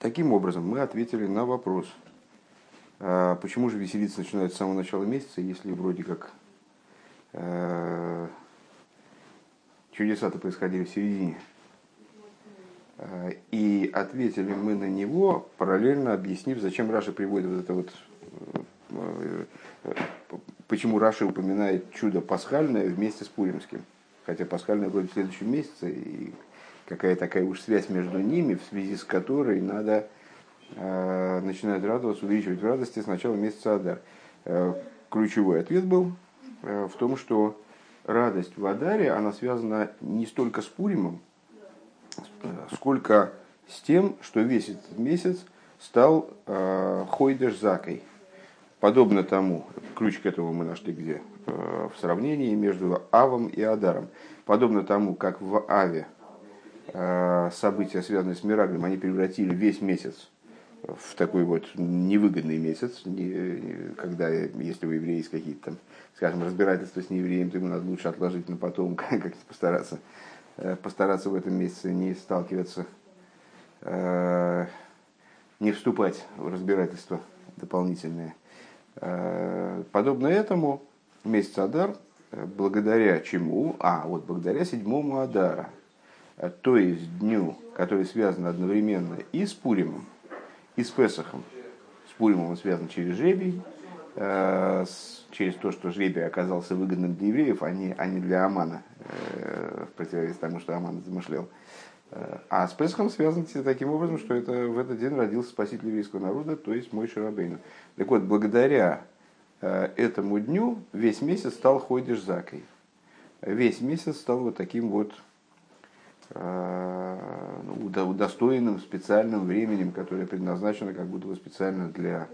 Таким образом, мы ответили на вопрос, а, почему же веселиться начинают с самого начала месяца, если вроде как э, чудеса-то происходили в середине. А, и ответили мы на него, параллельно объяснив, зачем Раши приводит вот это вот, почему Раши упоминает чудо пасхальное вместе с Пуримским. Хотя пасхальное вроде в следующем месяце, и какая такая уж связь между ними, в связи с которой надо э, начинать радоваться, увеличивать в радости с начала месяца Адар. Э, ключевой ответ был э, в том, что радость в Адаре, она связана не столько с Пуримом, сколько с тем, что весь этот месяц стал э, Хойдеш Закой. Подобно тому, ключ к этому мы нашли где? Э, в сравнении между Авом и Адаром. Подобно тому, как в Аве э, события, связанные с Мираглем, они превратили весь месяц в такой вот невыгодный месяц, когда, если у еврея есть какие-то там, скажем, разбирательства с неевреем, то ему надо лучше отложить на потом, как постараться, э, постараться в этом месяце не сталкиваться, э, не вступать в разбирательство дополнительное. Э, подобно этому месяц Адар, благодаря чему? А, вот благодаря седьмому Адара, то есть дню, который связан одновременно и с Пуримом, и с Песохом. С Пуримом он связан через жребий, э, через то, что жребий оказался выгодным для евреев, а не, а не для Амана, э, в противовес тому, что Аман замышлял. Э, а с Песхом связан таким образом, что это, в этот день родился спаситель еврейского народа, то есть мой Шарабейну. Так вот, благодаря этому дню весь месяц стал Хойдиш Закой. Весь месяц стал вот таким вот Э, удостоенным специальным временем, которое предназначено как будто бы специально для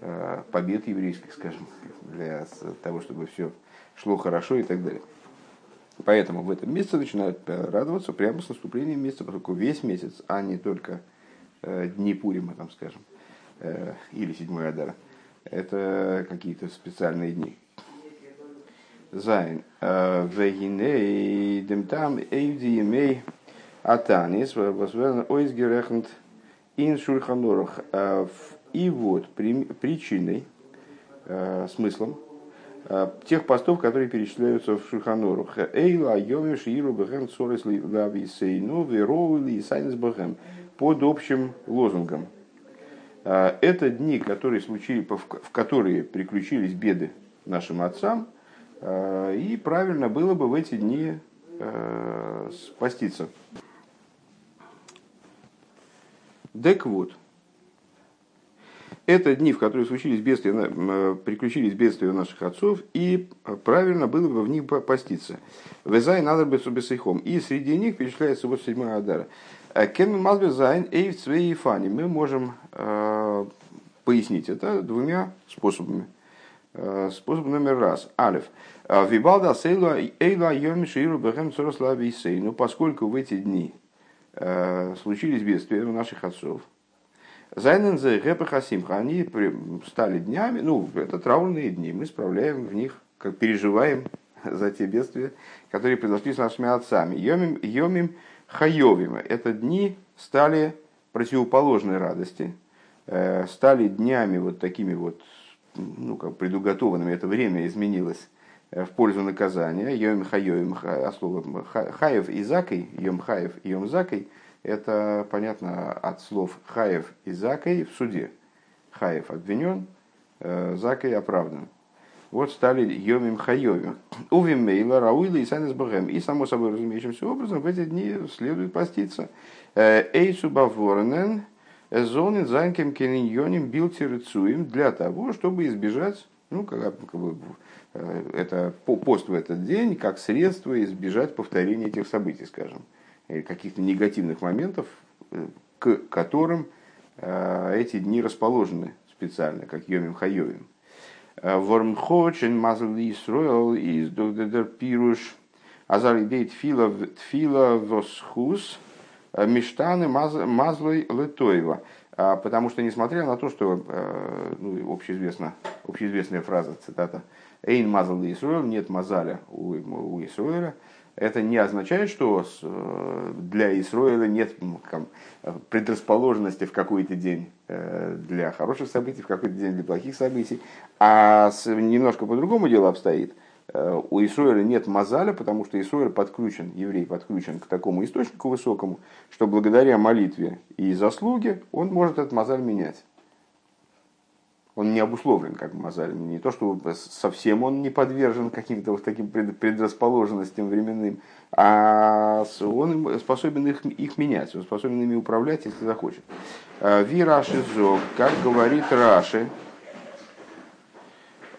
э, побед еврейских, скажем, для того, чтобы все шло хорошо и так далее. Поэтому в этом месяце начинают э, радоваться прямо с наступлением месяца, поскольку весь месяц, а не только дни Пурима, там, скажем, или седьмой Адара, это какие-то специальные дни. Зайн. Вегиней демтам эйвди емей атанис возвен ойсгерехнт ин шульханорах. И вот причиной, смыслом тех постов, которые перечисляются в Шульханорах. Эйла, Йоми, Шииру, Бэхэм, Цорес, Лави, Сейну, Вероули и Сайнес Бэхэм. Под общим лозунгом. Это дни, которые случили, в которые приключились беды нашим отцам – Э, и правильно было бы в эти дни э, спаститься. Так вот, это дни, в которые случились бедствия, э, приключились бедствия у наших отцов, и правильно было бы в них поститься. Везай надо быть бесейхом. И среди них перечисляется вот седьмая Адара. Кен Мазбезайн Эйв Цвей Фани. Мы можем э, пояснить это двумя способами. Э, способ номер раз. Алиф. «А Вибалда сейла эйла йоми шииру бэхэм цорослависей. Ну, поскольку в эти дни э, случились бедствия у наших отцов, Зайнензе Гэпахасимха, они стали днями, ну, это траурные дни, мы справляем в них, как переживаем за те бедствия, которые произошли с нашими отцами. Йомим, йомим хайовим. Это дни стали противоположной радости, э, стали днями вот такими вот ну, как предуготованными, это время изменилось э, в пользу наказания. Йом хайоем, а слово хаев и закой, йом хаев и йом закой, это понятно от слов хаев и закой в суде. Хаев обвинен, э, закой оправдан. Вот стали йомим хайовим. Увим мейла, рауила и санес богем. И само собой разумеющимся образом в эти дни следует поститься. Э, Эйсу баворнен, Зонин занкем кениньоним билтирцуем для того, чтобы избежать, ну, как, как бы, э, это пост в этот день как средство избежать повторения этих событий, скажем, каких-то негативных моментов, э, к которым э, эти дни расположены специально, как Йомим Хайовим. Вормхочен мазли Исроэл из Догдедер Пируш Азар идей Тфила Восхус – Миштаны Мазлой Летоева. А, потому что, несмотря на то, что э, ну, общеизвестна, общеизвестная фраза, цитата, «Эйн мазал Исруэл» – «нет мазаля у, у Исруэля», это не означает, что для Исроиля нет предрасположенности в какой-то день для хороших событий, в какой-то день для плохих событий. А немножко по-другому дело обстоит – Э, у Исуэля нет мазаля, потому что Исуэль подключен, еврей подключен к такому источнику высокому, что благодаря молитве и заслуге он может этот мазаль менять. Он не обусловлен как мазаль. Не то, что совсем он не подвержен каким-то вот таким предрасположенностям временным, а он способен их, их менять, он способен ими управлять, если захочет. Э, Ви Раши Зог, как говорит Раши,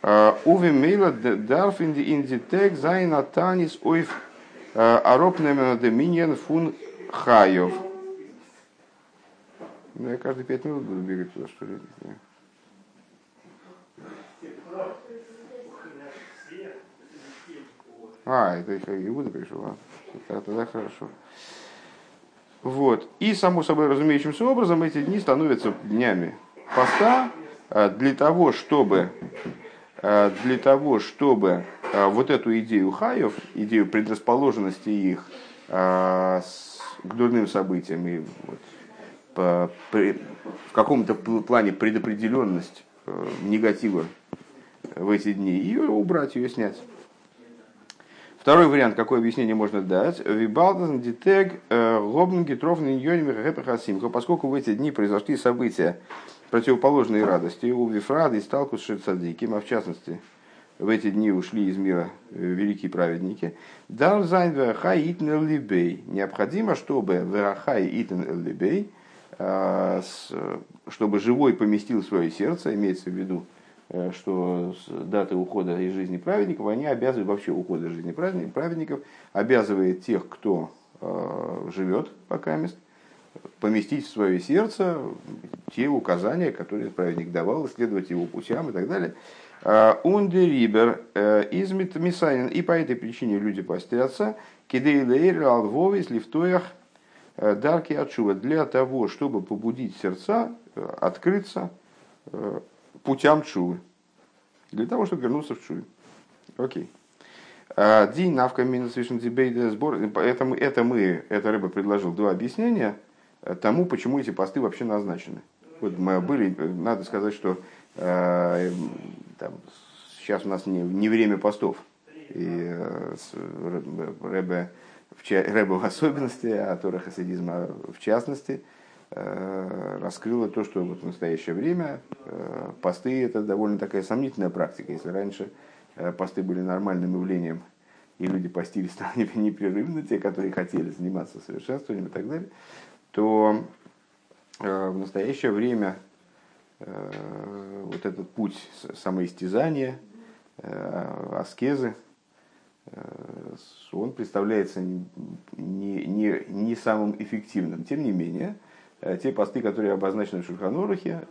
Уве мейла дарф инди тег зайн атанис ойф аропнемен доминиен фун хайов. Ну, я каждые пять минут буду бегать туда, что ли. А, это Иуда пришел, а? Тогда хорошо. Вот. И, само собой разумеющимся образом, эти дни становятся днями поста для того, чтобы для того, чтобы э, вот эту идею хаев, идею предрасположенности их э, к дурным событиям и вот, по, при, в каком-то плане предопределенность негатива в эти дни, ее убрать, ее снять. Второй вариант, какое объяснение можно дать? Вибалден дитег лобн гитровный йоним Поскольку в эти дни произошли события, противоположные радости. У Вифрады и Сталкус Шицадиким, а в частности, в эти дни ушли из мира э, великие праведники. Дар зайн верахай итн либей. Необходимо, чтобы верахай итн либей, э, чтобы живой поместил свое сердце, имеется в виду, э, что даты ухода из жизни праведников, они обязывают, вообще ухода из жизни праведников, обязывает тех, кто живет пока мест, поместить в свое сердце те указания, которые праведник давал, исследовать его путям и так далее. Ундерибер э, измит мисанин. И по этой причине люди постятся. Кидейлейр алвовис лифтоях э, дарки отшува. Для того, чтобы побудить сердца э, открыться путям чувы. Для того, чтобы вернуться в чувы. Окей. Дин навка минус вишен сбор. Это мы, это мы, это рыба предложил два объяснения тому, почему эти посты вообще назначены. Вот мы были, надо сказать, что э, там, сейчас у нас не, не время постов. И э, Рэбе в особенности, а Тора Хасидизма в частности, э, раскрыла то, что вот в настоящее время э, посты это довольно такая сомнительная практика. Если раньше э, посты были нормальным явлением, и люди постились там непрерывно, те, которые хотели заниматься совершенствованием и так далее, то э, в настоящее время э, вот этот путь самоистязания, э, аскезы, он представляется не, не, не самым эффективным. Тем не менее, те посты, которые обозначены в Шульханорухе,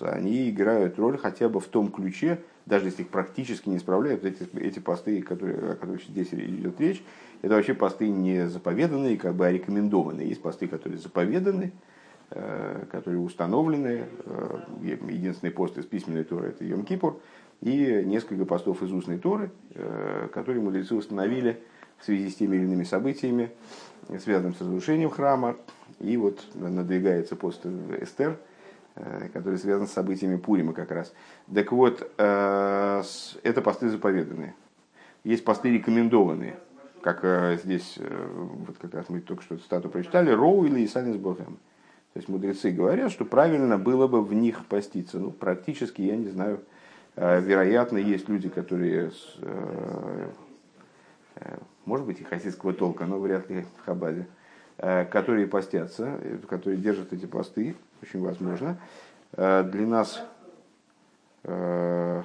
они играют роль хотя бы в том ключе, даже если их практически не справляют, эти, эти посты, которые, о которых здесь идет речь, это вообще посты не заповеданные, как бы, а рекомендованные. Есть посты, которые заповеданы, э, которые установлены. Э, единственный пост из письменной Торы – это Йом-Кипур. И несколько постов из устной Торы, э, которые мудрецы установили в связи с теми или иными событиями, связанными с разрушением храма. И вот надвигается пост Эстер, который связан с событиями Пурима как раз. Так вот, это посты заповеданные. Есть посты рекомендованные – как э, здесь, э, вот как раз мы только что стату прочитали, Роу или Исанис Бохем. То есть мудрецы говорят, что правильно было бы в них поститься. Ну, практически, я не знаю, э, вероятно, есть люди, которые, может быть, и хасидского толка, но вряд ли в Хабаде, которые постятся, которые держат эти посты, очень возможно. Для нас, даже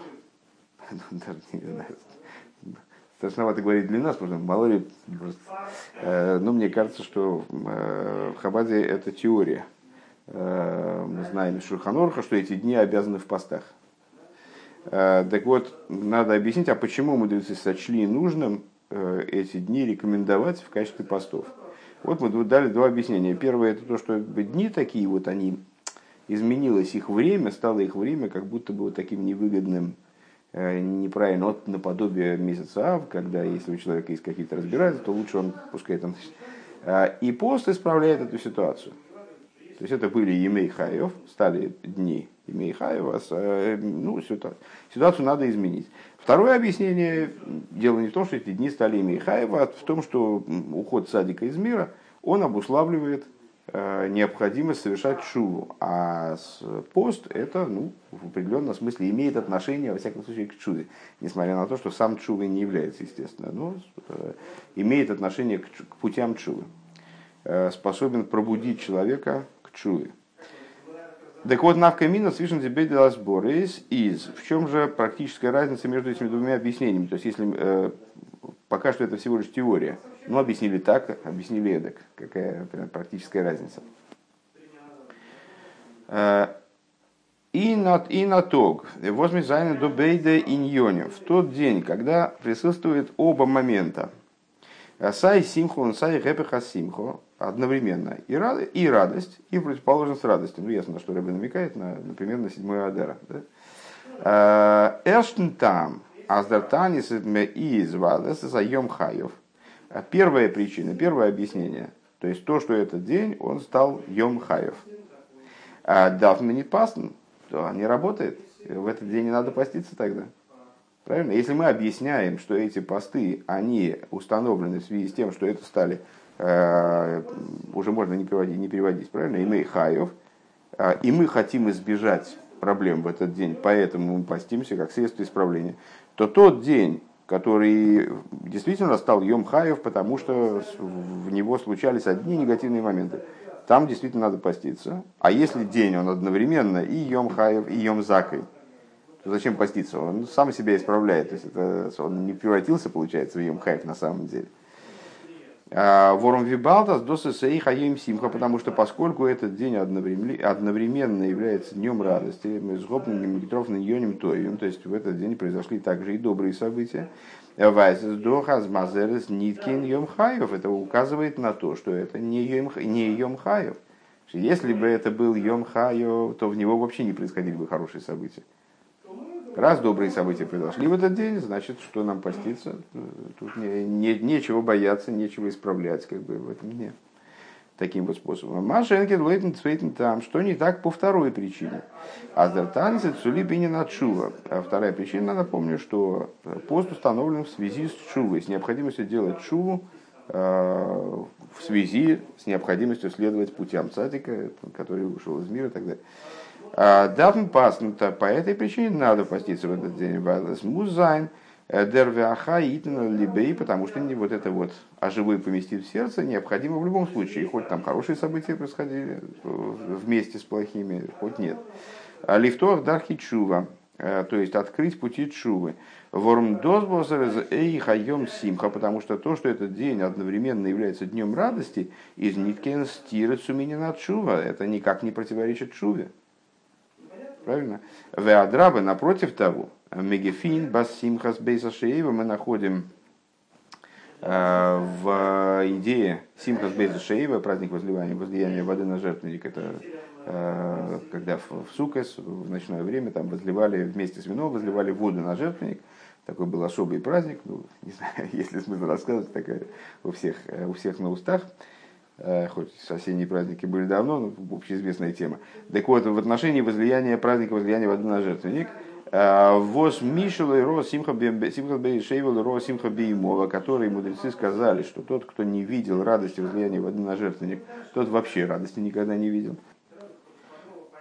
не знаю, страшновато говорить для нас, потому что мало ли, э, но мне кажется, что э, в Хабаде это теория. Э, мы знаем из Шурханорха, что эти дни обязаны в постах. Э, так вот, надо объяснить, а почему мудрецы сочли нужным э, эти дни рекомендовать в качестве постов. Вот мы дали два объяснения. Первое, это то, что дни такие вот, они изменилось их время, стало их время как будто бы вот таким невыгодным неправильно, вот наподобие месяца Ав, когда если у человека есть какие-то разбирательства, то лучше он пускай там... И пост исправляет эту ситуацию. То есть это были Емей Хаев, стали дни Емей Хаева, ну, ситуацию надо изменить. Второе объяснение, дело не в том, что эти дни стали Емей Хаева, а в том, что уход садика из мира, он обуславливает э, необходимость совершать шуву. А пост это ну, в определенном смысле имеет отношение, во всяком случае, к чуве. Несмотря на то, что сам чувой не является, естественно. Но э, имеет отношение к, к путям чувы. Э, способен пробудить человека к чуве. Так вот, навка мина свишен тебе сбор из, из. В чем же практическая разница между этими двумя объяснениями? То есть, если э, пока что это всего лишь теория, ну, объяснили так, объяснили эдак. Какая например, практическая разница? Э, и на, и на тог, возьми зайна до бейда иньоне, в тот день, когда присутствует оба момента, сай симхо, сай гэпеха симхо, одновременно и, рад, и радость, и противоположность радости. Ну, ясно, что Рэбе намекает, на, например, на седьмой Адара. Да? Э, Эштн там, аздартанис и извадес за йом хаев. Первая причина, первое объяснение, то есть то, что этот день, он стал йом хаев. А дафна не пасн, то не работает. В этот день не надо поститься тогда. Правильно? Если мы объясняем, что эти посты, они установлены в связи с тем, что это стали Э, уже можно не переводить, не переводить, правильно? И мы хаев, э, и мы хотим избежать проблем в этот день, поэтому мы постимся как средство исправления, то тот день, который действительно стал Йом Хаев, потому что в него случались одни негативные моменты. Там действительно надо поститься. А если день, он одновременно и Йом Хаев, и Йом Закой, зачем поститься? Он сам себя исправляет. То есть это, он не превратился, получается, в Хаев на самом деле. А, Ворум Вибалтас досы сей хаим симха, потому что поскольку этот день одновременно является днем радости, мы с гопным Гитров на Йоним Тоевим, то есть в этот день произошли также и добрые события. Вайсес дохаз мазерес ниткин йом хаев. Это указывает на то, что это не йом, не йом хаев. Если бы это был йом хаев, то в него вообще не происходили бы хорошие события. Раз добрые события произошли в этот день, значит, что нам поститься? Тут не, не, нечего бояться, нечего исправлять, как бы в этом дне. Таким вот способом. Машенкин лейтен цвейтен там, что не так по второй причине. Аздертанцы цули бинин от шува. А вторая причина, напомню, что пост установлен в связи с шувой, с необходимостью делать шуву э, в связи с необходимостью следовать путям цадика, который вышел из мира и так далее. А, Давн паснута, по этой причине надо поститься в этот день. Музайн, э, дервяха итна либей, потому что не вот это вот а живой поместить в сердце необходимо в любом случае. Хоть там хорошие события происходили вместе с плохими, хоть нет. А Лифтор дархи чува, э, то есть открыть пути чувы. Ворм эй хайом симха, потому что то, что этот день одновременно является днем радости, из ниткен стирит суминина чува, это никак не противоречит чуве. Правильно? Веадрабы, напротив того, Мегефин, Басимхас, Бейса Шеева мы находим э, в идее Симхас Бейса Шеева, праздник возливания, возлияния воды на жертвенник, это э, когда в Сукас в ночное время там возливали вместе с вином, возливали воду на жертвенник. Такой был особый праздник, ну, не знаю, если смысл рассказывать, такая у всех, э, у всех на устах. Э, хоть осенние праздники были давно, но общеизвестная тема. Так вот, в отношении возлияния праздника возлияния воды на жертвенник, э, Воз Мишел и Ро Симха Ро Симха которые мудрецы сказали, что тот, кто не видел радости возлияния воды на жертвенник, тот вообще радости никогда не видел.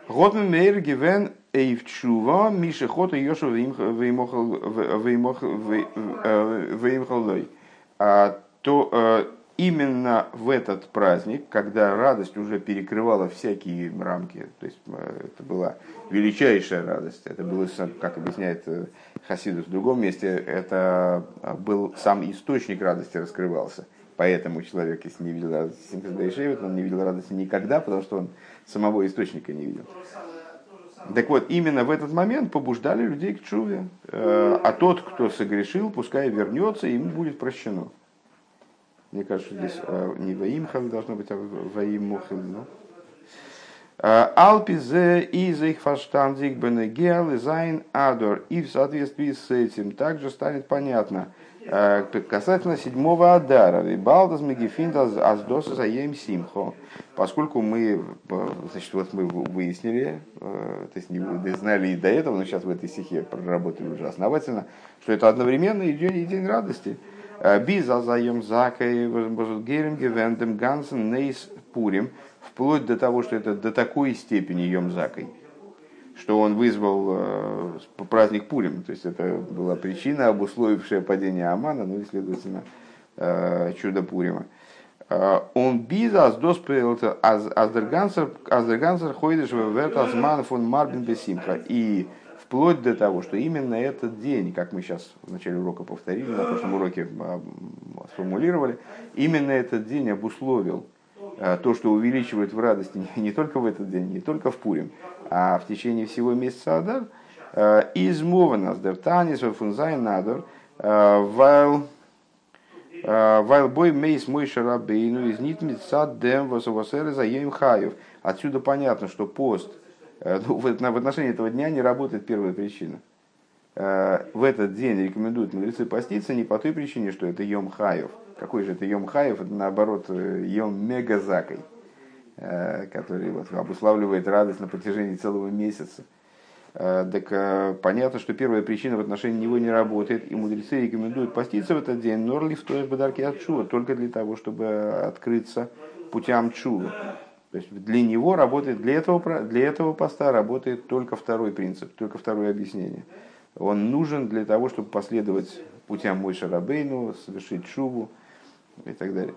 Готмен Мейр Гивен Эйвчува Миша Хота Йошу Веймхалой. То именно в этот праздник, когда радость уже перекрывала всякие рамки, то есть э, это была величайшая радость, это было, как объясняет э, Хасидус в другом месте, это был сам источник радости раскрывался. Поэтому человек, если не видел радости он не видел радости никогда, потому что он самого источника не видел. Так вот, именно в этот момент побуждали людей к чуве. Э, а тот, кто согрешил, пускай вернется, и ему будет прощено. Мне кажется, здесь а, не Ваимхал должно быть, а Ваимухил. Ну. Алпизе из их фаштандик бенегел зайн адор. И в соответствии с этим также станет понятно касательно седьмого адара. Балдас мегефиндас аздоса заем симхо. Поскольку мы, значит, вот мы выяснили, то есть не знали и до этого, но сейчас в этой стихе проработали уже основательно, что это одновременно и день, и день радости. Биза заем закой, герем гансен нейс пурим, вплоть до того, что это до такой степени Йомзакой, что он вызвал э, праздник Пурим. То есть это была причина, обусловившая падение Амана, ну и, следовательно, э, чудо Пурима. Э, он бизас доспел аздергансер ходишь в вертасман фон Марбин Бесимха. И вплоть до того, что именно этот день, как мы сейчас в начале урока повторили, на прошлом уроке сформулировали, именно этот день обусловил э, то, что увеличивает в радости не только в этот день, не только в Пурим, а в течение всего месяца Адар, э, из Мованас Дертанис Фунзайн Надор, э, Вайл Вайл бой мейс мой шарабейну из нитмица дем восовосеры за хаев. Отсюда понятно, что пост – ну, в отношении этого дня не работает первая причина. Э, в этот день рекомендуют мудрецы поститься не по той причине, что это Йом Хаев. Какой же это Йом Хаев? Это наоборот э, Йом Мегазакой, который вот обуславливает радость на протяжении целого месяца. Так понятно, что первая причина в отношении него не работает, и мудрецы рекомендуют поститься в этот день, норли в той подарке от Чува, только для того, чтобы открыться путям Чува. То есть для него работает, для этого, для этого поста работает только второй принцип, только второе объяснение. Он нужен для того, чтобы последовать путям Мой Шарабейну, совершить шубу и так далее.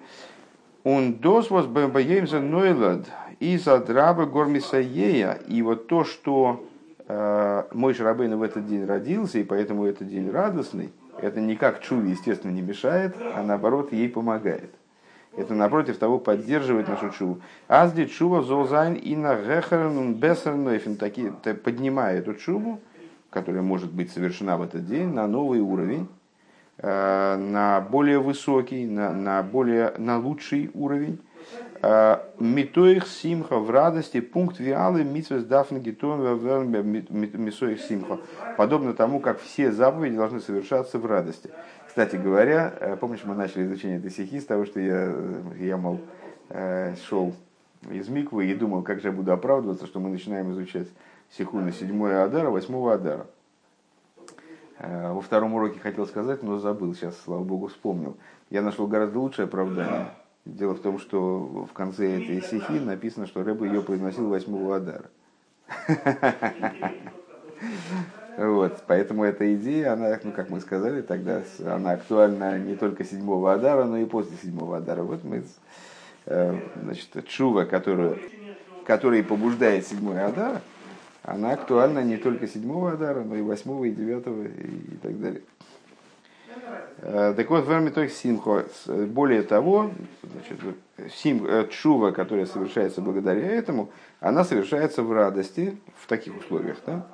Он дос вас бэмбаемза нойлад из адраба гормисаея. И вот то, что э, мой Шарабейну в этот день родился, и поэтому этот день радостный, это никак чуве, естественно, не мешает, а наоборот ей помогает. Это, напротив того, поддерживает нашу чуву. Азди чува золзайн и на гехернун бессернойфен. Поднимая эту чуву, которая может быть совершена в этот день, на новый уровень, э, на более высокий, на, на, более, на лучший уровень. Э, Митоих симха в радости, пункт виалы митсвес дафн гитон мисоих симха. Подобно тому, как все заповеди должны совершаться в радости. Кстати говоря, э, помнишь, мы начали изучение этой стихи с того, что я, я мол, э, шел из Миквы и думал, как же я буду оправдываться, что мы начинаем изучать стиху на 7 Адара, 8 Адара. Э, во втором уроке хотел сказать, но забыл, сейчас, слава богу, вспомнил. Я нашел гораздо лучшее оправдание. Дело в том, что в конце этой стихи написано, что Рэба ее произносил 8 Адара. Вот, поэтому эта идея, она, ну, как мы сказали тогда, она актуальна не только седьмого Адара, но и после седьмого Адара. Вот мы, э, значит, чува, которую, который побуждает седьмой Адар, она актуальна не только седьмого Адара, но и восьмого, и девятого, и, так далее. Э, так вот, в той симхо, более того, значит, сим, э, чува, которая совершается благодаря этому, она совершается в радости, в таких условиях, да,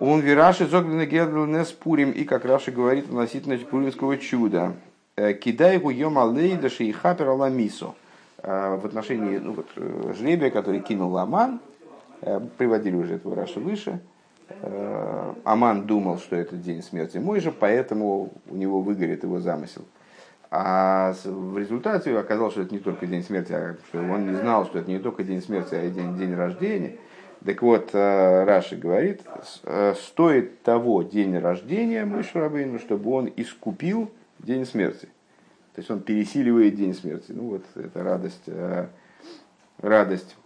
он вираши зогдана гердл не спурим, и как Раши говорит относительно пуримского чуда. «Э, Кидай его йом алейда шейхапер аламисо. Э, в отношении ну, вот, э, жребия, который кинул Аман, приводили уже этого Раши выше, Аман думал, что это день смерти мой же, поэтому у него выгорит его замысел. А в результате оказалось, что это не только день смерти, а что он не знал, что это не только день смерти, а и день, день рождения – так вот, э, Раши говорит, э, стоит того день рождения Мышрабейну, чтобы он искупил день смерти. То есть он пересиливает день смерти. Ну вот это радость, э, радость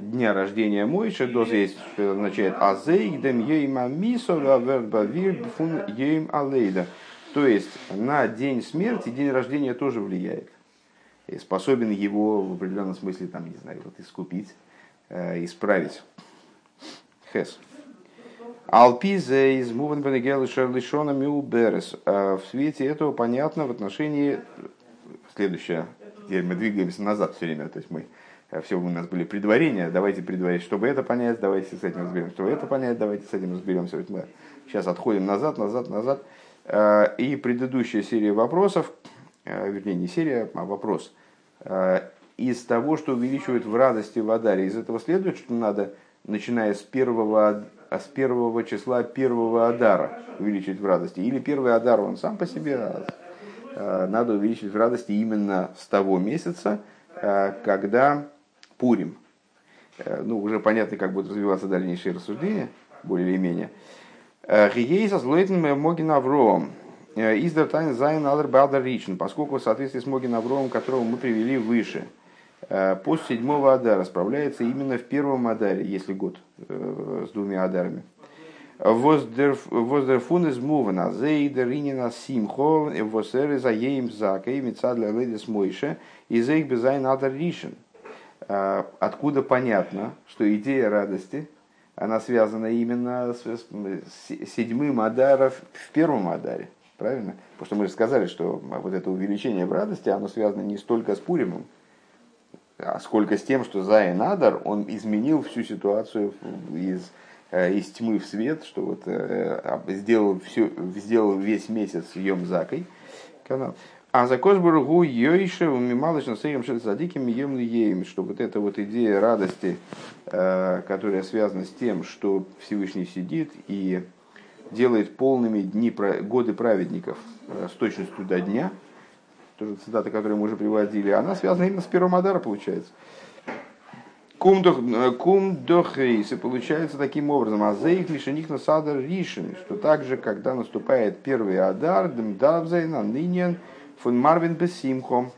дня рождения Мойши, доза есть, что означает азейдем ейма мисо бавир фун ейм алейда. То есть на день смерти, день рождения тоже влияет. И способен его в определенном смысле, там, не знаю, вот искупить исправить. Хес. Алпизе из Муван Бенегел Шерлишона Миуберес. Э, в свете этого понятно в отношении... Следующее. Теперь мы двигаемся назад все время. То есть мы э, все у нас были предварения, давайте предварить, чтобы это понять, давайте с этим разберемся, чтобы это понять, давайте с этим разберемся. Вот мы сейчас отходим назад, назад, назад. И предыдущая серия вопросов, вернее не серия, а вопрос, из того, что увеличивает в радости в Адаре, из этого следует, что надо, начиная с первого, с первого числа первого Адара, увеличивать в радости. Или первый Адар, он сам по себе, а, а надо увеличивать в радости именно с того месяца, а, когда Пурим. Ну, уже понятно, как будут развиваться дальнейшие рассуждения, более или менее. Гиейса злойтен могин Авроам. Издер тайн зайн алер бадер ричен, поскольку в соответствии с могин Авроам, которого мы привели выше – Э, пост седьмого Адара справляется именно в первом Адаре, если год э, с двумя Адарами. Воздерфун из Мувана, Зейдер Инина Симхо, Восер за Еем Зака, и Мецадля Ледис Мойше, и Зейх Безайн Адар Ришин. Э, откуда понятно, что идея радости, она связана именно с седьмым Адаром в первом Адаре. Правильно? Потому что мы же сказали, что вот это увеличение в радости, оно связано не столько с Пуримом, а сколько с тем, что Зайн Адар, он изменил всю ситуацию из, э, из тьмы в свет, что вот э, сделал, все, сделал весь месяц Йом Закой канал. А за Кошбургу Йойше умималыш на сейром шельсадиким ем ем, что вот эта вот идея радости, э, которая связана с тем, что Всевышний сидит и делает полными дни, годы праведников с точностью до дня – тоже цитата, которую мы уже приводили, она связана именно с первым Адара, получается. Кум дохейс, и получается таким образом, а зейх лишених на садар ришен, что также, когда наступает первый Адар, дмдавзейна нынен фун марвин бесимхом,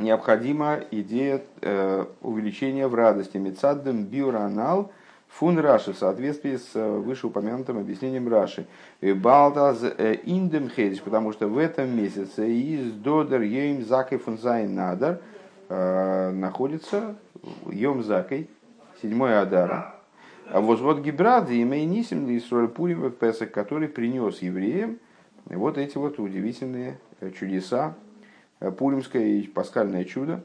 необходима идея э, увеличения в радости. Мецаддем биуранал – Фун Раши в соответствии с э, вышеупомянутым объяснением Раши. Балтаз э, индем хедиш, потому что в этом месяце из додер ейм закой фун зайн надар э, находится йом закой, седьмой адара. А вот вот Гибрад и Мейнисим Исроль Пурим Песах, который принес евреям вот эти вот удивительные чудеса, пуримское и пасхальное чудо.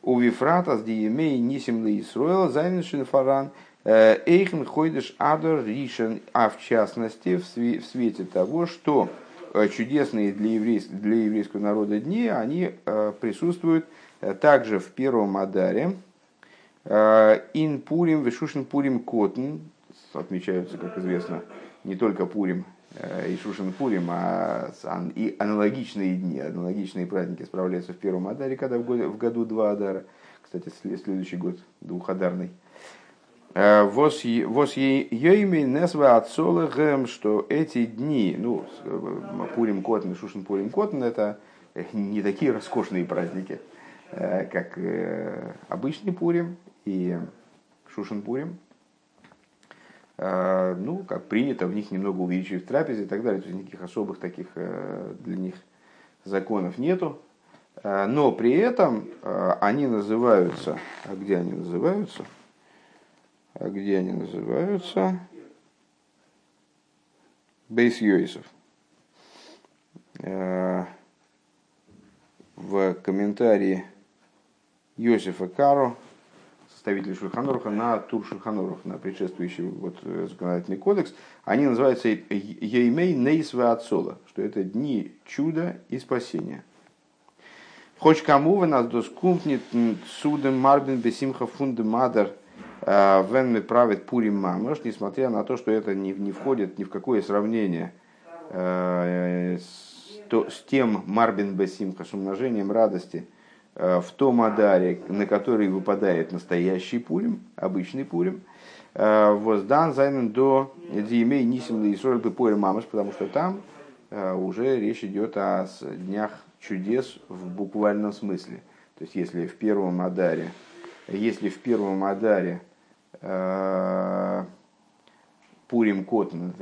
У Вифрата с Диемей Нисим Исроэл Зайншин Фаран – Э, Эйхен Хойдеш Адор Ришен, а в частности в свете того, что э, чудесные для, еврейского, для еврейского народа дни, они э, присутствуют также в первом Адаре. Ин Пурим, Вишушин Пурим Котн, отмечаются, как известно, не только Пурим и Шушин Пурим, а и аналогичные дни, аналогичные праздники справляются в первом Адаре, когда в году два Адара. Кстати, следующий год двухадарный. Э, вос ейми несва отцолыгем, что эти дни, ну, э, Пурим Котн, Шушин Пурим Котн, это не такие роскошные праздники, э, как обычный Пурим и Шушин Пурим. Ну, как принято, в них немного увеличивать в трапезе и так далее. То есть никаких особых таких для них законов нету. Но при этом они называются, а где они называются – где они называются? Бейс Йойсов. Э, в комментарии Йосифа Каро, составителя Шульханоруха, на Тур Шульханорух, на предшествующий вот, э, законодательный кодекс, они называются Еймей Нейсва Ацола, что это дни чуда и спасения. Хоть кому вы нас доскумпнет судом Марбин Бесимха Фунде Вен правит Пурим Мамаш, несмотря на то, что это не, не входит ни в какое сравнение э, с, то, с тем Марбин Бесимха, с умножением радости э, в том Адаре, на который выпадает настоящий Пурим, обычный Пурим, воздан зайнен до Диемей Нисим Исроль Пурим Мамаш, потому что там уже речь идет о днях чудес в буквальном смысле. То есть, если в первом Адаре, если в первом Адаре Пурим кот ну,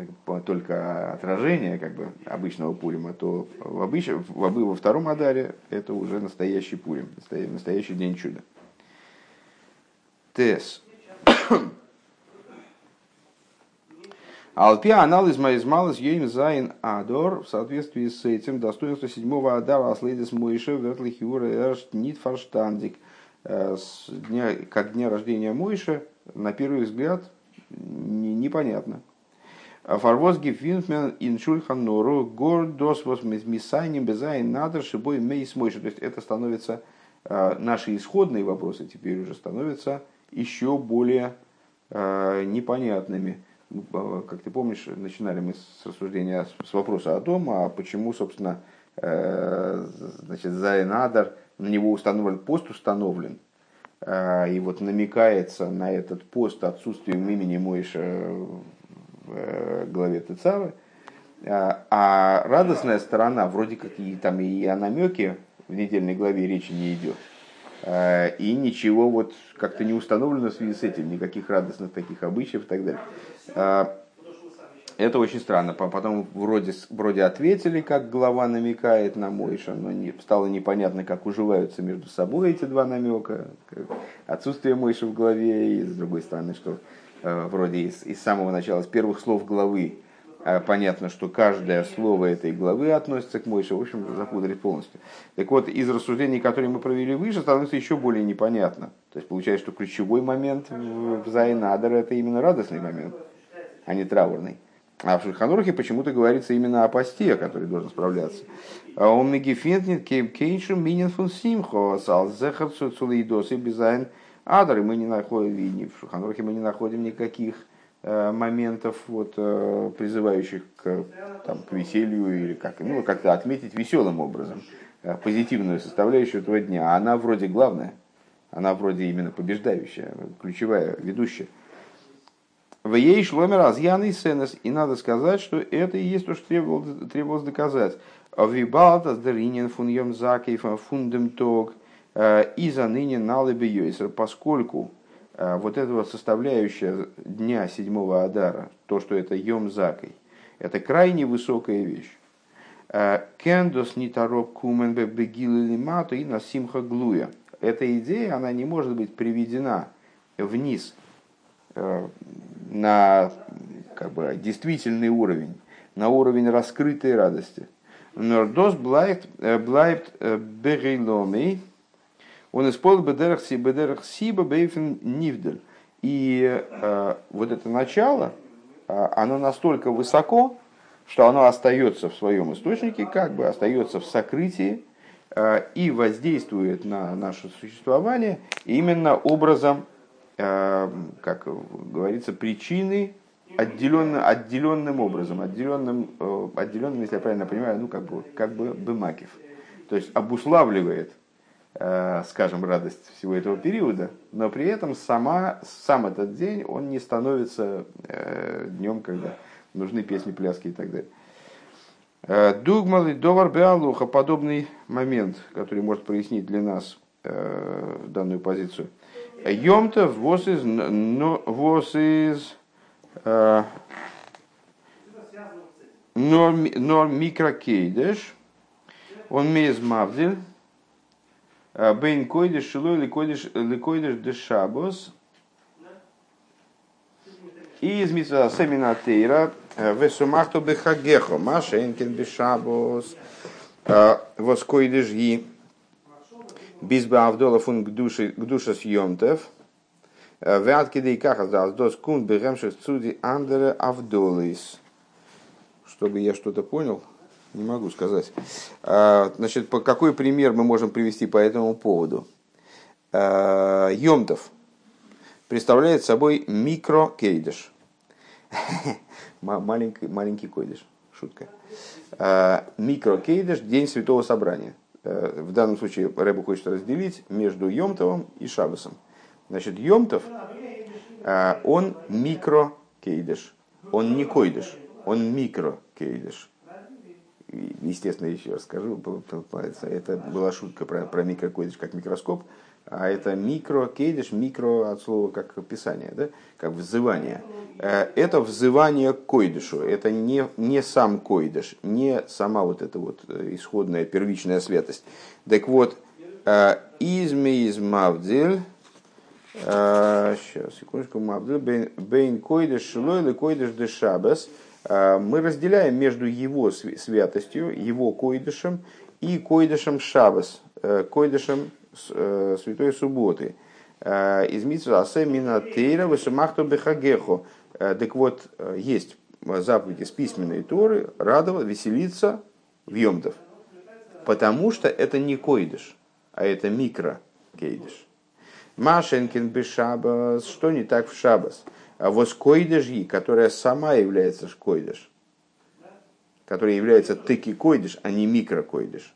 только отражение как бы, обычного Пурима, то в, обыч... во втором Адаре это уже настоящий Пурим, настоящий день чуда. Тес. Алпия анализ маизмалис ейм зайн адор в соответствии с этим достоинство седьмого адара аслейдис мойше вертлихиура эршт нит фарштандик э, как дня рождения Мойша на первый взгляд непонятно. Фарвоз гифинфмен иншульхан нору гордос вос мисайним безайн надр шибой мейс мойши. То есть это становится наши исходные вопросы теперь уже становятся еще более непонятными. Ну, как ты помнишь, начинали мы с рассуждения с вопроса о том, а почему, собственно, значит, Зайн Адар, на него установлен пост установлен, и вот намекается на этот пост отсутствием имени Моиша в главе Тецавы, а, а радостная сторона, вроде как и, там и о намеке в недельной главе речи не идет. А, и ничего вот как-то не установлено в связи с этим, никаких радостных таких обычаев и так далее. Это очень странно. Потом вроде, вроде ответили, как глава намекает на Мойша, но не, стало непонятно, как уживаются между собой эти два намека. Отсутствие Мойша в главе, и с другой стороны, что вроде из, из самого начала, с первых слов главы а понятно, что каждое слово этой главы относится к Мойше, в общем, запутались полностью. Так вот, из рассуждений, которые мы провели выше, становится еще более непонятно. То есть получается, что ключевой момент в Зайнадер это именно радостный момент, а не траурный. А в Шульханурхе почему-то говорится именно о посте, который должен справляться. А он мегефинтнит кейншем минин фун симхо салзехар цулейдосы безайн адр. Мы не находим, в Шульханурхе мы не находим никаких Э, моментов, вот, э, призывающих к, там, к веселью или как, ну, как-то отметить веселым образом э, позитивную составляющую этого дня. Она вроде главная, она вроде именно побеждающая, ключевая, ведущая. В ей шломер азьяный сенес. И надо сказать, что это и есть то, что требовалось, требовалось доказать. Вибалта сдаринен фун йом закейф фундем тог. И за ныне налыбе поскольку а вот эта вот составляющая дня седьмого Адара, то, что это Йом Закой, это крайне высокая вещь. А Кендос нитароб кумен бегилилимату и на симха глуя. Эта идея, она не может быть приведена вниз э, на как бы, действительный уровень, на уровень раскрытой радости. Нордос блайт блайт э, бегиломей он исполнил бедерах си бедерах сиба бейфен нивдель. И э, вот это начало, э, оно настолько высоко, что оно остается в своем источнике, как бы остается в сокрытии э, и воздействует на наше существование именно образом, э, как говорится, причины отделенно, отделенным образом, отделенным, э, отделенным, если я правильно понимаю, ну как бы, как бы бымакив. То есть обуславливает Э, скажем, радость всего этого периода, но при этом сама, сам этот день, он не становится э, днем, когда нужны песни, пляски и так далее. Дугмал и Довар Беалуха, подобный момент, который может прояснить для нас данную позицию. Йомтов вос из, вос из нор микрокейдеш, он мез мавдиль, Э, Бейн койдиш шилой ликойдиш дешабос. И из митва семина тейра э, весумахту бехагехо машенкин бешабос. Э, Воскойдиш ги бизба авдола фун гдуша съемтев. Вятки да и кахас дас дос кун беремших цуди андере авдолис. Чтобы я что-то понял, не могу сказать. А, значит, по какой пример мы можем привести по этому поводу? А, Йомтов представляет собой микрокейдыш. маленький, маленький койдыш. Шутка. Микрокейдыш – день святого собрания. В данном случае Рэбу хочет разделить между Йомтовым и Шабасом. Значит, Йомтов, он микрокейдыш. Он не койдыш, он микрокейдыш естественно, еще раз скажу, это была шутка про, про микрокойдыш как микроскоп, а это микро, кейдыш, микро от слова как писание, да? как взывание. Э, это взывание к койдышу, это не, не сам койдыш, не сама вот эта вот э, исходная первичная святость. Так вот, э, изме из мавдиль, сейчас, секундочку, мавдиль, бейн койдыш шлой или койдыш дешабес, Э, мы разделяем между его святостью, его койдышем и койдышем Шабас, э, койдышем э, Святой Субботы. Из Митсва Асемина Тейра Вешамахту Бехагехо. Так вот, есть заповеди с письменной Торы, радовать, веселиться в Йомтов. Потому что это не койдыш. а это микро кейдыш. Машенкин бы шабас, что не так в шабас? А вот койдыш, которая сама является койдыш, которая является тыки койдыш, а не микро койдыш.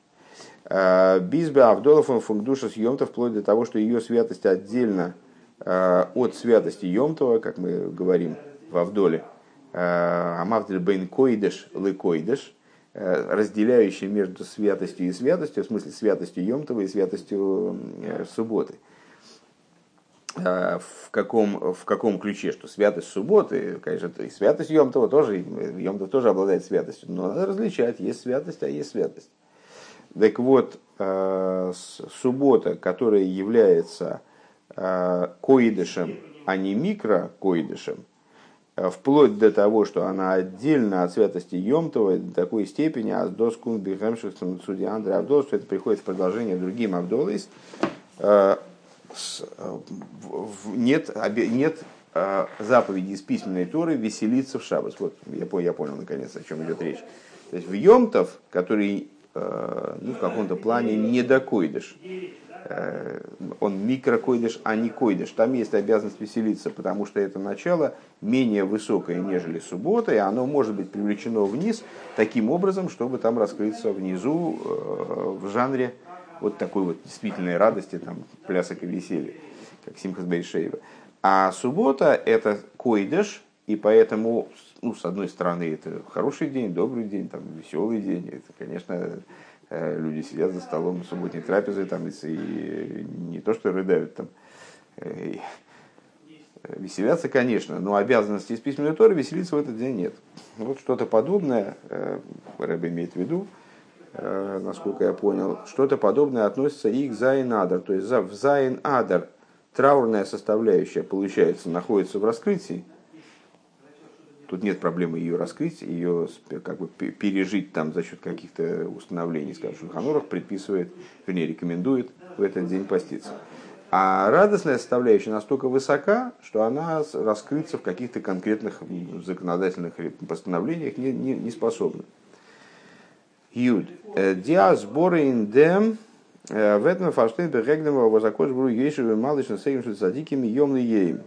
А, Бизбе Авдолов фунгдуша с Йомта вплоть до того, что ее святость отдельно а, от святости Йомтова, как мы говорим в Авдоле, Амавдель бейн койдыш лы койдыш, разделяющий между святостью и святостью, в смысле святостью Йомтова и святостью э, субботы. Э, в каком, в каком ключе, что святость субботы, конечно, и святость Йомтова тоже, Йомтов тоже обладает святостью, но надо различать, есть святость, а есть святость. Так вот, э, суббота, которая является э, коидышем, а не микро-коидышем, вплоть до того, что она отдельно от святости Йомтова до такой степени, а до скун бихемшихтом судья Андрея Абдол, что это приходит в продолжение другим Абдолейс, Э, нет, нет э, заповеди из письменной Торы веселиться в шаббас. Вот я я понял наконец, о чем идет речь. То есть в Йомтов, который э, ну, в каком-то плане не докойдыш, он микрокойдыш, а не койдыш. Там есть обязанность веселиться, потому что это начало менее высокое, нежели суббота, и оно может быть привлечено вниз таким образом, чтобы там раскрыться внизу в жанре вот такой вот действительной радости, там, плясок и веселья, как Симхас Бейшеева. А суббота – это койдыш, и поэтому, ну, с одной стороны, это хороший день, добрый день, там, веселый день. Это, конечно, э, люди сидят за столом субботней трапезы, там, и не то, что рыдают, там, э, веселятся, конечно, но обязанности из письменной торы веселиться в этот день нет. Вот что-то подобное, э, Ребе имеет в виду, насколько я понял, что-то подобное относится и к Зайн Адар. То есть в Зайн Адар траурная составляющая, получается, находится в раскрытии. Тут нет проблемы ее раскрыть, ее как бы пережить там за счет каких-то установлений, скажем, Шульхан Арух предписывает, вернее, рекомендует в этот день поститься. А радостная составляющая настолько высока, что она раскрыться в каких-то конкретных законодательных постановлениях не, не, не способна. Юд. Э, Диа сборы индем э, в этом фаштейн бегегнема возакош бру ейшевы малышно сейм садикими емный ейм.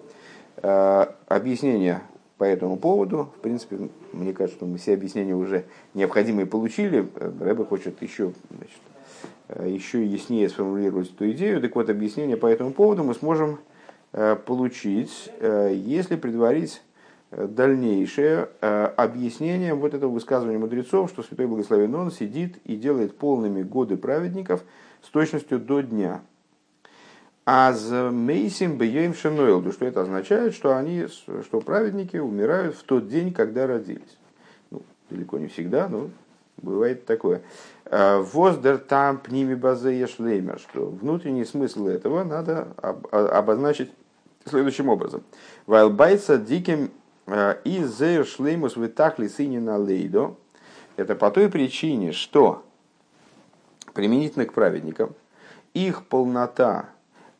Э, объяснение по этому поводу, в принципе, мне кажется, что мы все объяснения уже необходимые получили. Рэбе хочет еще, значит, еще яснее сформулировать эту идею. Так вот, объяснение по этому поводу мы сможем получить, если предварить дальнейшее э, объяснение вот этого высказывания мудрецов, что Святой Благословен Он сидит и делает полными годы праведников с точностью до дня. А с Мейсим Бейем Шенойлду, что это означает, что они, что праведники умирают в тот день, когда родились. Ну, далеко не всегда, но бывает такое. «Э, Воздер там пними базея шлеймер, что внутренний смысл этого надо обозначить следующим образом. Вайлбайца диким Э, и зейр шлеймус витахли сынина лейдо. Это по той причине, что применительно к праведникам, их полнота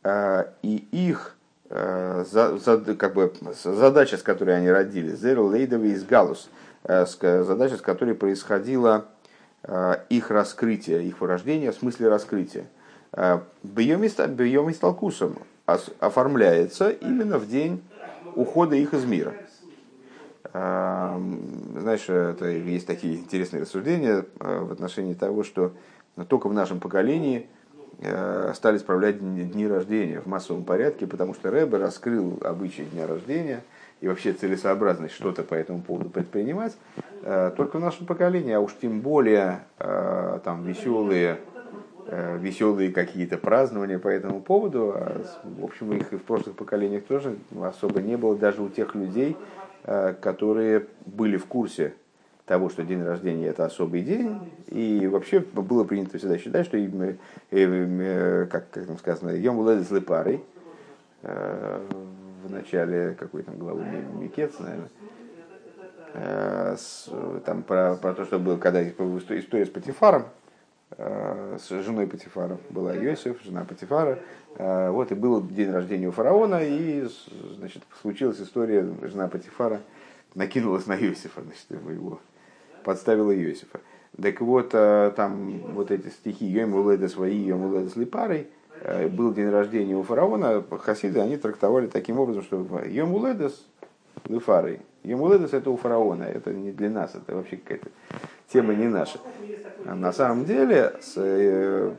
и их э, как бы, задача, с которой они родились, зейр лейдовый из галус, задача, с которой происходило их раскрытие, их рождение в смысле раскрытия. Бьем толкусом оформляется именно в день ухода их из мира. Знаешь, это есть такие интересные рассуждения э, в отношении того, что только в нашем поколении э, стали справлять дни рождения в массовом порядке, потому что Рэбе раскрыл обычаи дня рождения и вообще целесообразность что-то по этому поводу предпринимать э, только в нашем поколении, а уж тем более там веселые веселые какие-то празднования по этому поводу. А, в общем, их и в прошлых поколениях тоже особо не было, даже у тех людей, Э, которые были в курсе того, что день рождения это особый день, и вообще было принято всегда считать, что, э, как, как там сказано, Йом Владес Лепарой, э, в начале какой там главы Микец, наверное, там про, про то, что было, когда история с Патифаром, Э, с женой Патифара была Йосиф, жена Патифара. Э, вот и был день рождения у фараона, и значит, случилась история, жена Патифара накинулась на Йосифа, значит, его подставила Йосифа. Так вот, там вот эти стихи «Йом уледа свои, йом уледа с липарой», был день рождения у фараона, хасиды, они трактовали таким образом, что «Йом уледес лифарой». «Йом уледес» это у фараона, это не для нас, это вообще какая-то тема не наша. А на самом деле, с, э,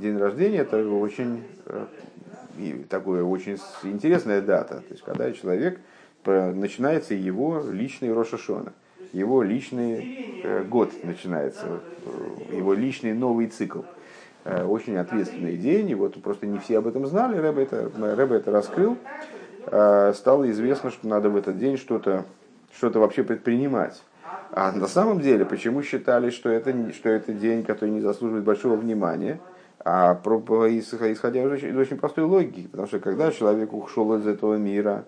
день рождения это очень э, такое очень интересная дата, то есть когда человек начинается его личный Рошашона, его личный э, год начинается, его личный новый цикл. Очень ответственный день, и вот просто не все об этом знали, Рэбе это, Рэбе это раскрыл, стало известно, что надо в этот день что-то что вообще предпринимать. А на самом деле, почему считали, что это, что это день, который не заслуживает большого внимания? А исходя из очень простой логики, потому что когда человек ушел из этого мира,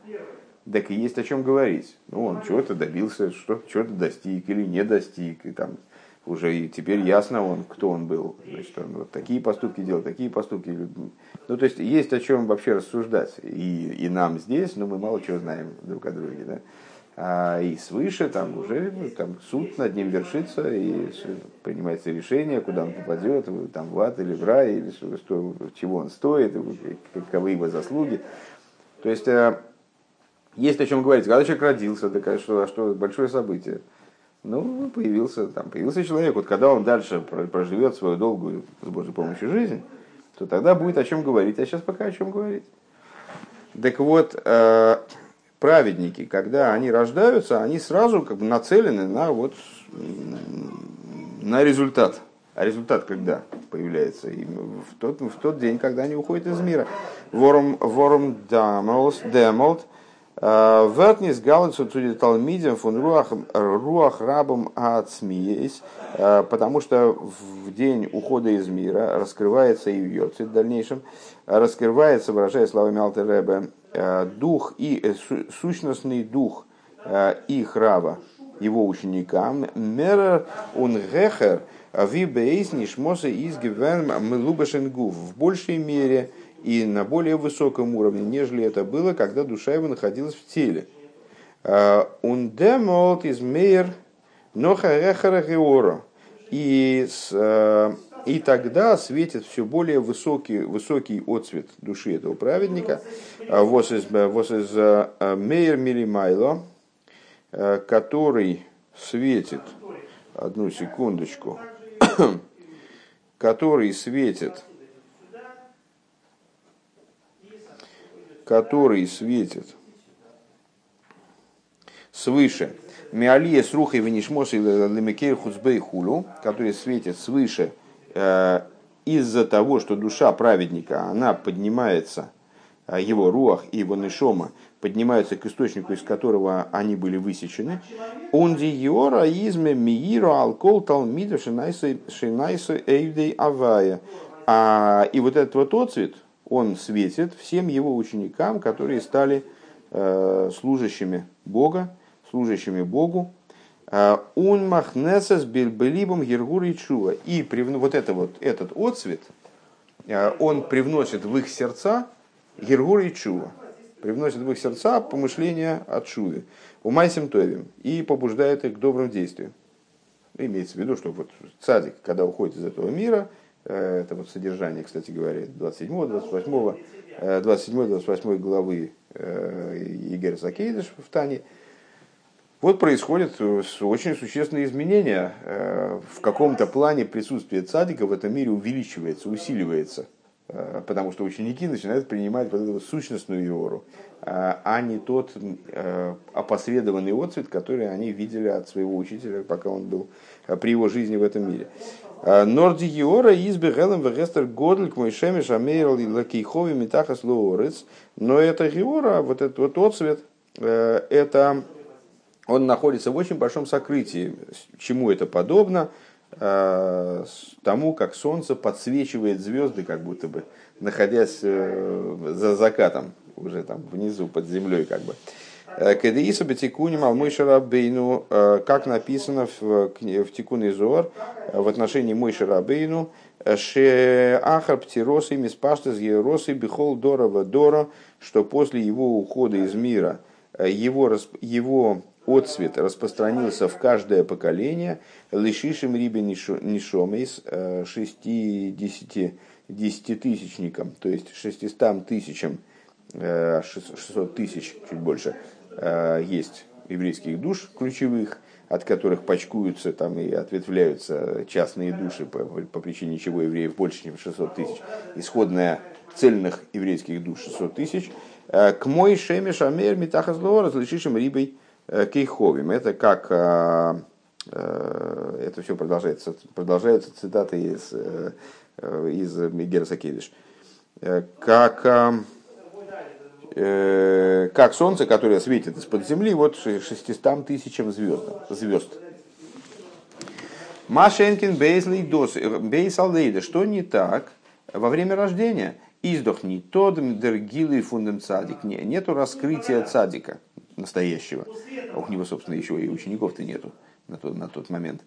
так и есть о чем говорить. Ну, он чего-то добился, что, чего-то достиг или не достиг, и там уже и теперь ясно он, кто он был. Значит, он вот такие поступки делал, такие поступки. Ну, то есть есть о чем вообще рассуждать. И, и нам здесь, но мы мало чего знаем друг о друге. Да? а и свыше там уже ну, там суд над ним вершится и принимается решение, куда он попадет, там в ад или в рай, или что, чего он стоит, каковы его заслуги. То есть э, есть о чем говорить. Когда человек родился, такая, что, что большое событие. Ну, появился, там, появился человек. Вот когда он дальше проживет свою долгую, с Божьей помощью, жизнь, то тогда будет о чем говорить. А сейчас пока о чем говорить. Так вот, э, праведники, когда они рождаются, они сразу как бы нацелены на, вот, на результат. А результат когда появляется? И в, тот, в тот день, когда они уходят из мира. Ворум, ворум демолт, э, Вертнис галицу цуди талмидем фун руах, руах рабам ацмиес, э, потому что в день ухода из мира раскрывается и в в дальнейшем, раскрывается, выражая словами Алтеребе, Э, дух и э, сущностный дух э, их раба, его ученикам, мера он гехер, ви бейс нишмоса из мелубашенгув в большей мере и на более высоком уровне, нежели это было, когда душа его находилась в теле. Он демолт из мейер ноха гехера геора. И с и тогда светит все более высокий, высокий отцвет души этого праведника. А, вос из, а, Мейер Милимайло, а, который светит, одну секундочку, который светит, который светит свыше Миалия с рухой винишмос и лемекер хуцбей хулу, который светит свыше Э, из-за того, что душа праведника, она поднимается, э, его руах и его нишома поднимаются к источнику, из которого они были высечены. Он диора изме мииро алкол талмида шинайсу эйдей авая. А, и вот этот вот отцвет, он светит всем его ученикам, которые стали э, служащими Бога, служащими Богу, он махнесес бельбелибом гергур и чува. И вот, это вот этот отцвет, э, он привносит в их сердца гергур и чува. Привносит в их сердца помышления от чувы. Умайсим товим. И побуждает их к добрым действиям. Имеется в виду, что вот цадик, когда уходит из этого мира, э, это вот содержание, кстати говоря, 27-28 27-28 главы э, Игоря Закейдыш в Тане, вот происходят э, очень существенные изменения. Э, в каком-то плане присутствие цадика в этом мире увеличивается, усиливается. Э, потому что ученики начинают принимать вот эту сущностную иору, а не тот опосредованный отцвет, который они видели от своего учителя, пока он был при его жизни в этом мире. Норди Геора избе Гелем Вегестер Годль к Мойшеме Шамейрл и Лакейхови Митахас Лоорец. Но это Геора, вот этот вот отцвет, это он находится в очень большом сокрытии. Чему это подобно? Э, тому, как солнце подсвечивает звезды, как будто бы, находясь э, за закатом, уже там внизу, под землей, как бы. Э, Кедеису бетикуним алмойша рабейну, как написано в, в Тикун Изор в отношении Мойша рабейну, ше ахар птиросы миспаштас геросы бихол дорова дора, что после его ухода из мира его, его отцвет распространился в каждое поколение, лишишим рибе нишомейс 60 десятитысячникам, то есть 600 тысячам, 600 тысяч, чуть больше, есть еврейских душ ключевых, от которых почкуются там, и ответвляются частные души, по, по причине чего евреев больше, чем 600 тысяч. Исходная цельных еврейских душ 600 тысяч. Э, к мой шеме шамер митахазло различишим рибой э, кейховим. Это как э, это все продолжается, продолжаются цитаты из, из Герса Кедиш. Как, как солнце, которое светит из-под земли, вот 600 тысячам звезд. звезд. Машенкин Дос, Бейсалейда, что не так во время рождения? Издохни тот дергилый фундам цадик. Не, нету раскрытия цадика настоящего. А у него, собственно, еще и учеников-то нету на тот, на тот момент.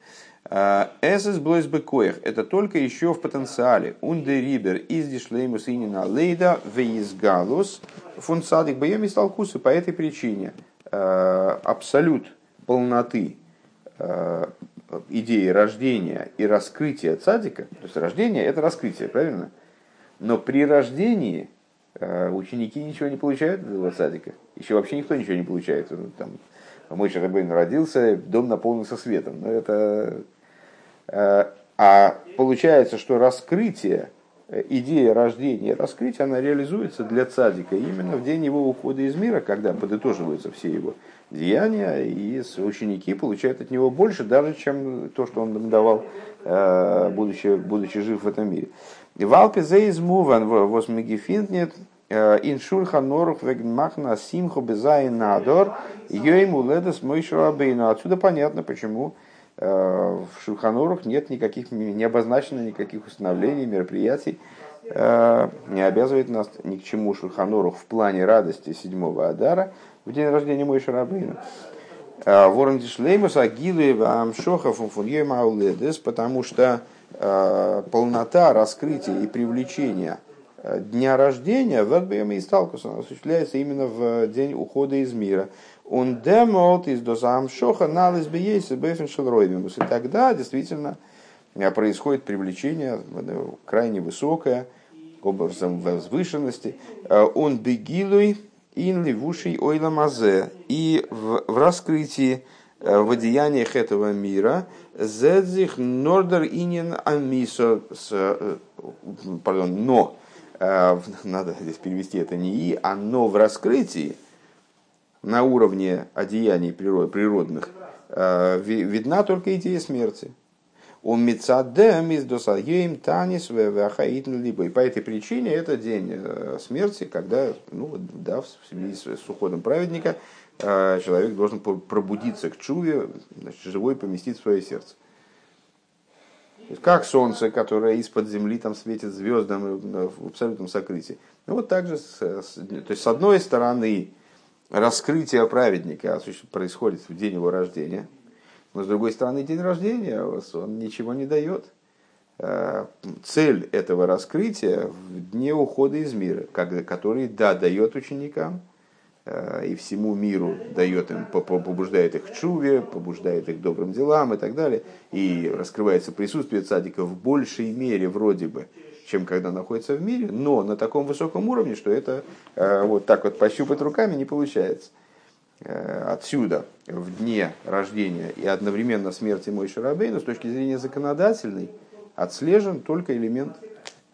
Эсэс блойс бекоях. Это только еще в потенциале. Унде рибер из дишлеймус инина лейда веизгалус фун цадик боем сталкусы. По этой причине а, абсолют полноты а, идеи рождения и раскрытия цадика, то есть рождение это раскрытие, правильно? Но при рождении ученики ничего не получают из этого садика. Еще вообще никто ничего не получает. Ну, там, мой Шарабейн родился, дом наполнился светом. Но это... Э, а получается, что раскрытие, э, идея рождения раскрытия, она реализуется для цадика именно в день его ухода из мира, когда подытоживаются все его деяния, и ученики получают от него больше, даже чем то, что он им давал, будучи, будучи жив в этом мире. Валпе зейз муван вос мегефинтнет ин шурхан норух вегмахна симху безай надор йоему ледес мойшрабейну. Отсюда понятно, почему в Шурханорух нет никаких, не обозначено никаких установлений, мероприятий, не обязывает нас ни к чему Шурханорух в плане радости седьмого Адара в день рождения Мой Шарабейна. Ворон Дишлеймус Агилуева Амшоха Фунфуньема Ауледес, потому что Э, полнота раскрытия и привлечения э, дня рождения в и Сталкус осуществляется именно в день ухода из мира. Он демолт из дозам шоха налез бейся бефеншелройвимус. И тогда действительно э, происходит привлечение крайне высокое, образом возвышенности. Он бегилуй ин ливуший ойламазе. И в, в раскрытии Э, в одеяниях этого мира зедзих нордер инин амисо э, пардон но э, надо здесь перевести это не и а но в раскрытии на уровне одеяний природных видна только идея смерти. У Мицадем из Досагеем Танис либо. И по этой причине это день смерти, когда, ну, да, в связи с уходом праведника, а человек должен пробудиться к чуве, значит, живой поместить в свое сердце. Как солнце, которое из-под земли там светит звездам в абсолютном сокрытии. Ну, вот так же, то есть с одной стороны, раскрытие праведника происходит в день его рождения, но с другой стороны, день рождения он ничего не дает. А, цель этого раскрытия в дне ухода из мира, который, да, дает ученикам – Э, и всему миру дает им, побуждает их к чуве, побуждает их к добрым делам и так далее. И раскрывается присутствие цадика в большей мере вроде бы, чем когда находится в мире, но на таком высоком уровне, что это э, вот так вот пощупать руками не получается. Э, отсюда, в дне рождения и одновременно смерти Мой Шарабейна, с точки зрения законодательной, отслежен только элемент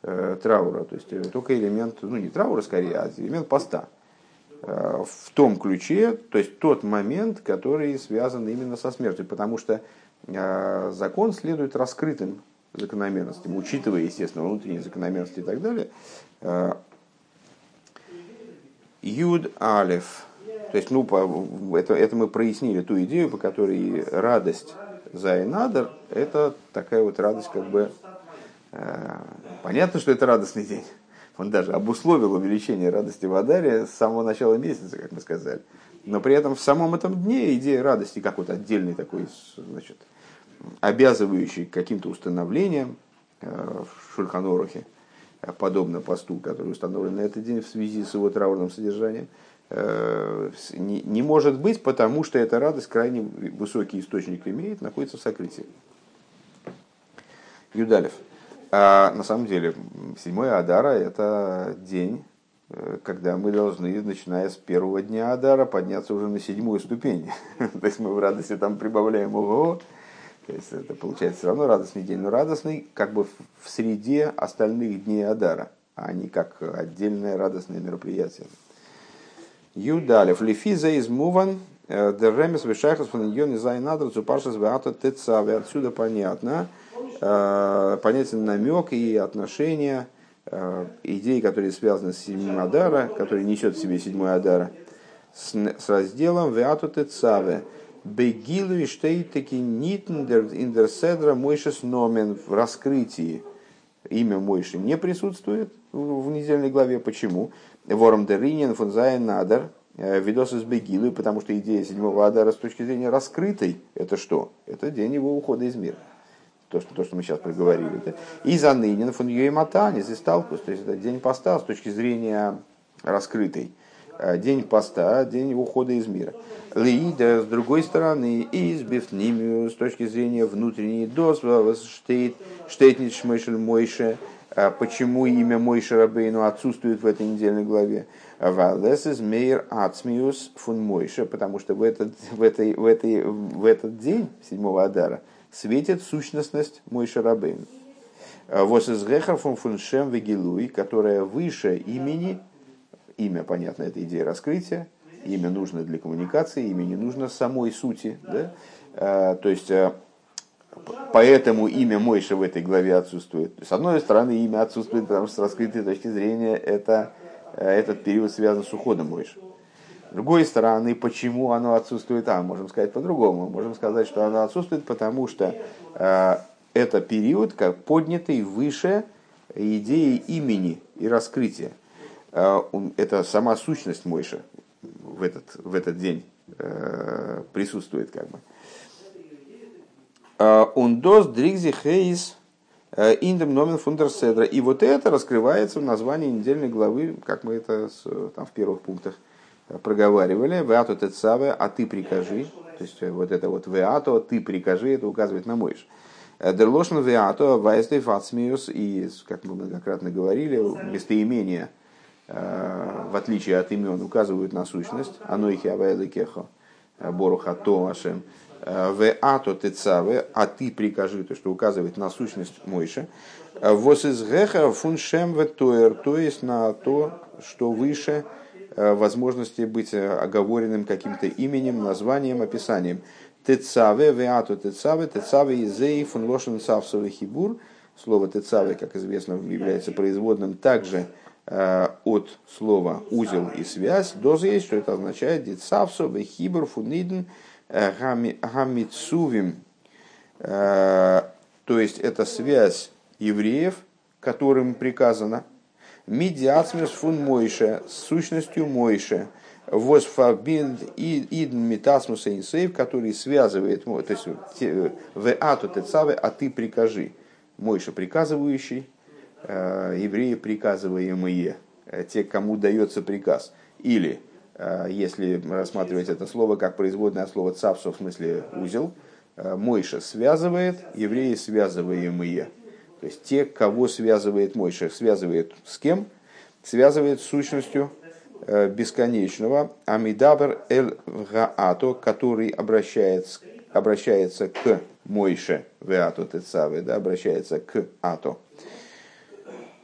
траура, то есть только элемент, ну не траура скорее, а элемент поста Э, в том ключе, то есть тот момент, который связан именно со смертью, потому что э, закон следует раскрытым закономерностям, учитывая, естественно, внутренние закономерности и так далее. Э, Юд Алев. То есть, ну, это, это мы прояснили ту идею, по которой радость за Инадр – это такая вот радость, как бы, понятно, что это радостный день, он даже обусловил увеличение радости в Адаре с самого начала месяца, как мы сказали. Но при этом в самом этом дне идея радости, как вот отдельный такой, значит, обязывающий каким-то установлением э, в Шульханорухе, э, подобно посту, который установлен на этот день в связи с его траурным содержанием, не, не может быть, потому что эта радость крайне высокий источник имеет, находится в сокрытии. Юдалев. А на самом деле, седьмой Адара – это день, э, когда мы должны, начиная с первого дня Адара, подняться уже на седьмую ступень. То есть мы в радости там прибавляем ого, то есть это получается все равно радостный день, но радостный как бы в среде остальных дней Адара, а не как отдельное радостное мероприятие. Юдалев. Лефиза из Муван, э, Деремес Вишахас Фаньон из Айнадр Цупашас Веата Тецаве. Отсюда понятно, понятен намек и отношения, э, идеи, которые связаны с седьмым Адара, который несет в себе седьмой Адара, с, с разделом Веату Тецаве. Бегилу и штейтеки индерседра Мойшес Номен в раскрытии. Имя Мойши не присутствует в недельной главе. Почему? Вором Деринин фунзайн Надар, э, видос из Бегилы, потому что идея седьмого Адара с точки зрения раскрытой, это что? Это день его ухода из мира то, что, то, что мы сейчас проговорили. Да? И за нынен фон Юематани, здесь сталкус, то есть это день поста с точки зрения раскрытой. Э, день поста, день ухода из мира. Лида, с другой стороны, из бифнимию, с точки зрения внутренней дозва, штейт, штейтнит шмышель мойше, э, почему имя Мойша Рабейну отсутствует в этой недельной главе. Валес из мейр ацмиус фун Мойша, потому что в этот, в, этой, в, этой, в этот день, седьмого Адара, светит сущностность мой шарабейн. А Вос из Гехарфом фуншем вегилуй, которая выше имени, имя, понятно, это идея раскрытия, имя нужно для коммуникации, имя не нужно самой сути. Да? А, то есть, а, поэтому имя Мойша в этой главе отсутствует. С одной стороны, имя отсутствует, потому что с раскрытой точки зрения это, этот период связан с уходом Мойша. С другой стороны, почему оно отсутствует? А, можем сказать по-другому. Можем сказать, что оно отсутствует, потому что э, это период, как поднятый выше идеи имени и раскрытия. Э, это сама сущность Мойша в этот, в этот день э, присутствует как бы. Ундос дригзи хейс индем номен фундерседра. И вот это раскрывается в названии недельной главы, как мы это там, в первых пунктах проговаривали, веато тецаве, а ты прикажи, то есть э, вот это вот веато, ты прикажи, это указывает на Мойш. Э, Дерлошен веато, вайсдей фацмиус, и, как мы многократно говорили, местоимения, э, в отличие от имен, указывают на сущность, анойхи авайлы кехо, боруха то ашем, веато тецаве, а ты прикажи, то, что указывает на сущность Мойша, вос из геха фуншем ветуэр, то есть на то, что выше, возможности быть э, оговоренным каким-то именем, названием, описанием. Тецаве, веату тецаве, тецаве изей фун лошен савсовый хибур. Слово тецаве, как известно, является производным также э, от слова узел и связь. Доза есть, что это означает дицавсо, вехибур, фуниден, гамицувим. То есть это связь евреев, которым приказано – Мидиацмис фун Мойше, сущностью Мойше, восфабинд идн метасмус инсейв, который связывает, то есть в ату тецаве, а ты прикажи. Мойша приказывающий, э, евреи приказываемые, э, те, кому дается приказ. Или, э, если рассматривать это слово как производное от слова цапсу, в смысле узел, Мойша связывает, евреи связываемые. То есть те, кого связывает Мойша, связывает с кем? Связывает с сущностью э, бесконечного Амидабр эль Гаато, который обращается, обращается к Мойше, Веато Тецаве, да, обращается к Ато.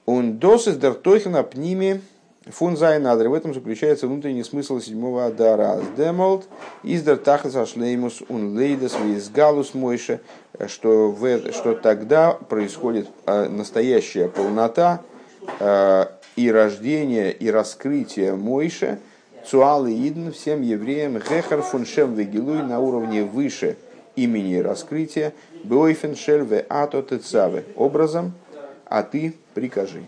Он досыс дартохина пними Фун Зайнадр. В этом заключается внутренний смысл седьмого Адара. Демолд издер тахас ашлеймус ун лейдас галус мойше, что, в, что тогда происходит а, настоящая полнота а, и рождение, и раскрытие Мойше, Цуалы Идн, всем евреям, Гехар фуншем вегилуй на уровне выше имени раскрытия, Бойфен шельве ато тецаве, образом, а ты прикажи.